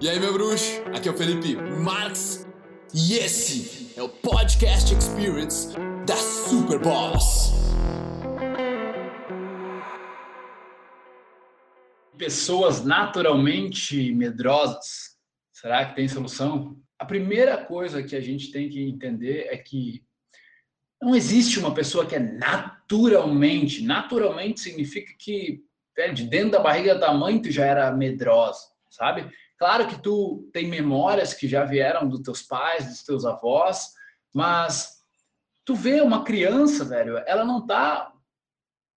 E aí, meu bruxo? Aqui é o Felipe Marx e esse é o Podcast Experience da Super Boss. Pessoas naturalmente medrosas, será que tem solução? A primeira coisa que a gente tem que entender é que não existe uma pessoa que é naturalmente, naturalmente significa que de dentro da barriga da mãe tu já era medrosa, sabe? Claro que tu tem memórias que já vieram dos teus pais, dos teus avós, mas tu vê uma criança, velho, ela não tá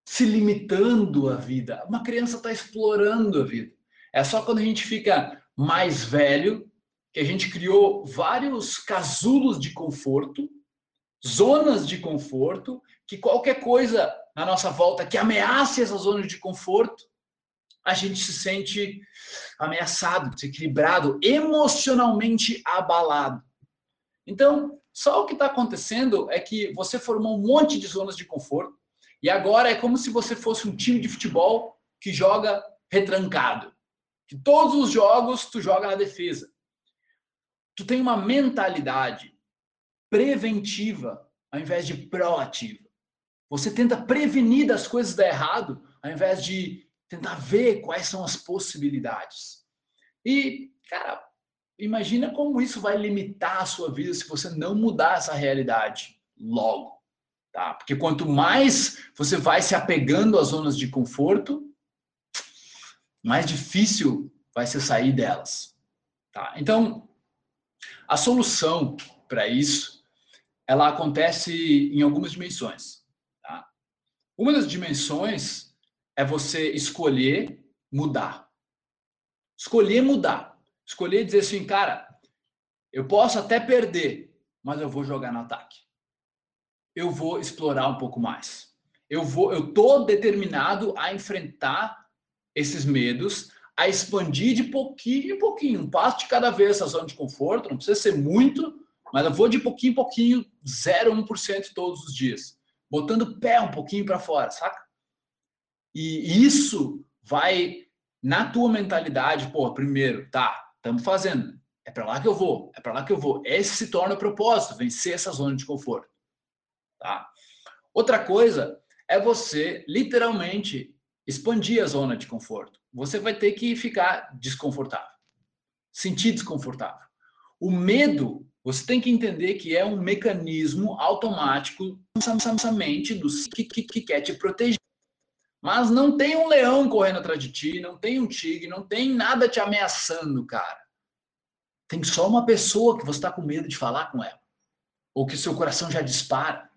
se limitando à vida. Uma criança está explorando a vida. É só quando a gente fica mais velho que a gente criou vários casulos de conforto, zonas de conforto, que qualquer coisa na nossa volta que ameace essa zona de conforto, a gente se sente ameaçado, desequilibrado, emocionalmente abalado. Então, só o que está acontecendo é que você formou um monte de zonas de conforto e agora é como se você fosse um time de futebol que joga retrancado. Que todos os jogos tu joga na defesa. Tu tem uma mentalidade preventiva ao invés de proativa. Você tenta prevenir das coisas dar errado ao invés de tentar ver quais são as possibilidades. E, cara, imagina como isso vai limitar a sua vida se você não mudar essa realidade logo, tá? Porque quanto mais você vai se apegando às zonas de conforto, mais difícil vai ser sair delas, tá? Então, a solução para isso, ela acontece em algumas dimensões, tá? Uma das dimensões é você escolher mudar. Escolher mudar. Escolher dizer assim, cara, eu posso até perder, mas eu vou jogar no ataque. Eu vou explorar um pouco mais. Eu vou, eu tô determinado a enfrentar esses medos, a expandir de pouquinho em pouquinho, um passo de cada vez essa zona de conforto, não precisa ser muito, mas eu vou de pouquinho em pouquinho, 0,1% todos os dias, botando o pé um pouquinho para fora, saca? E isso vai na tua mentalidade, pô, primeiro, tá, estamos fazendo, é para lá que eu vou, é para lá que eu vou. Esse se torna o propósito, vencer essa zona de conforto, tá? Outra coisa é você literalmente expandir a zona de conforto. Você vai ter que ficar desconfortável, sentir desconfortável. O medo, você tem que entender que é um mecanismo automático mente do que quer te proteger. Mas não tem um leão correndo atrás de ti, não tem um tigre, não tem nada te ameaçando, cara. Tem só uma pessoa que você está com medo de falar com ela. Ou que seu coração já dispara.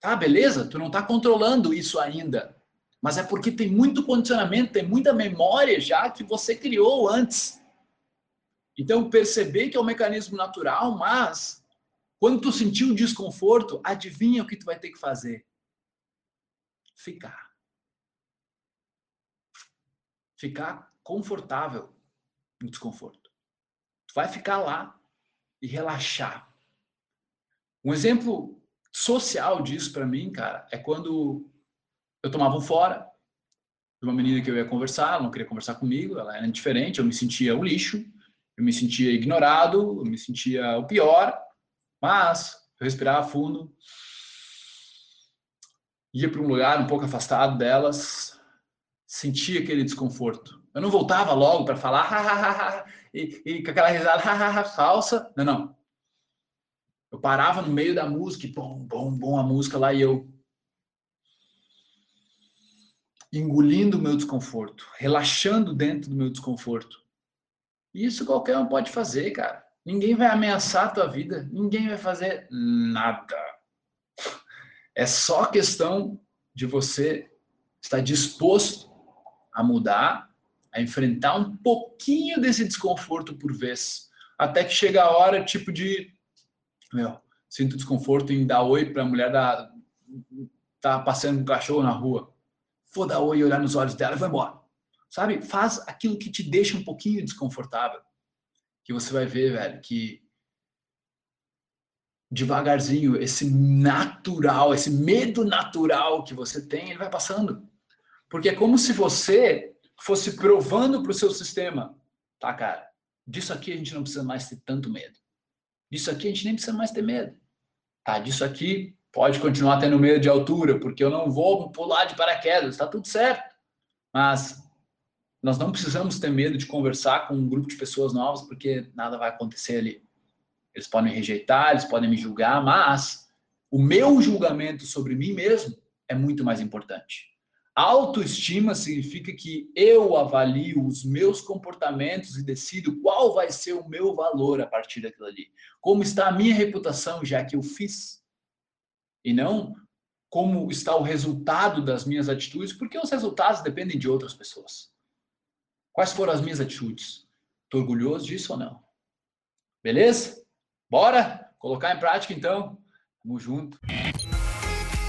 Tá, beleza? Tu não está controlando isso ainda. Mas é porque tem muito condicionamento, tem muita memória já que você criou antes. Então, perceber que é um mecanismo natural, mas quando tu sentir o desconforto, adivinha o que tu vai ter que fazer? Ficar ficar confortável no desconforto. Tu vai ficar lá e relaxar. Um exemplo social disso para mim, cara, é quando eu tomava um fora de uma menina que eu ia conversar, ela não queria conversar comigo, ela era indiferente, eu me sentia o lixo, eu me sentia ignorado, eu me sentia o pior, mas eu respirava fundo, ia para um lugar um pouco afastado delas, sentia aquele desconforto. Eu não voltava logo para falar ha, ha, ha, e, e, com aquela risada falsa. Não, não. Eu parava no meio da música e bom, bom, bom a música lá e eu engolindo o meu desconforto, relaxando dentro do meu desconforto. Isso qualquer um pode fazer, cara. Ninguém vai ameaçar a tua vida, ninguém vai fazer nada. É só questão de você estar disposto a mudar, a enfrentar um pouquinho desse desconforto por vez, até que chega a hora, tipo de, meu, sinto desconforto em dar oi para a mulher da tá passeando com um cachorro na rua, vou dar oi e olhar nos olhos dela e vou embora, sabe? Faz aquilo que te deixa um pouquinho desconfortável, que você vai ver, velho, que devagarzinho esse natural, esse medo natural que você tem, ele vai passando. Porque é como se você fosse provando para o seu sistema, tá, cara? disso aqui a gente não precisa mais ter tanto medo. Disso aqui a gente nem precisa mais ter medo. Tá, disso aqui pode continuar tendo medo de altura, porque eu não vou pular de paraquedas, está tudo certo. Mas nós não precisamos ter medo de conversar com um grupo de pessoas novas, porque nada vai acontecer ali. Eles podem me rejeitar, eles podem me julgar, mas o meu julgamento sobre mim mesmo é muito mais importante. Autoestima significa que eu avalio os meus comportamentos e decido qual vai ser o meu valor a partir daquilo ali. Como está a minha reputação, já que eu fiz. E não como está o resultado das minhas atitudes, porque os resultados dependem de outras pessoas. Quais foram as minhas atitudes? Estou orgulhoso disso ou não? Beleza? Bora colocar em prática então? Tamo junto.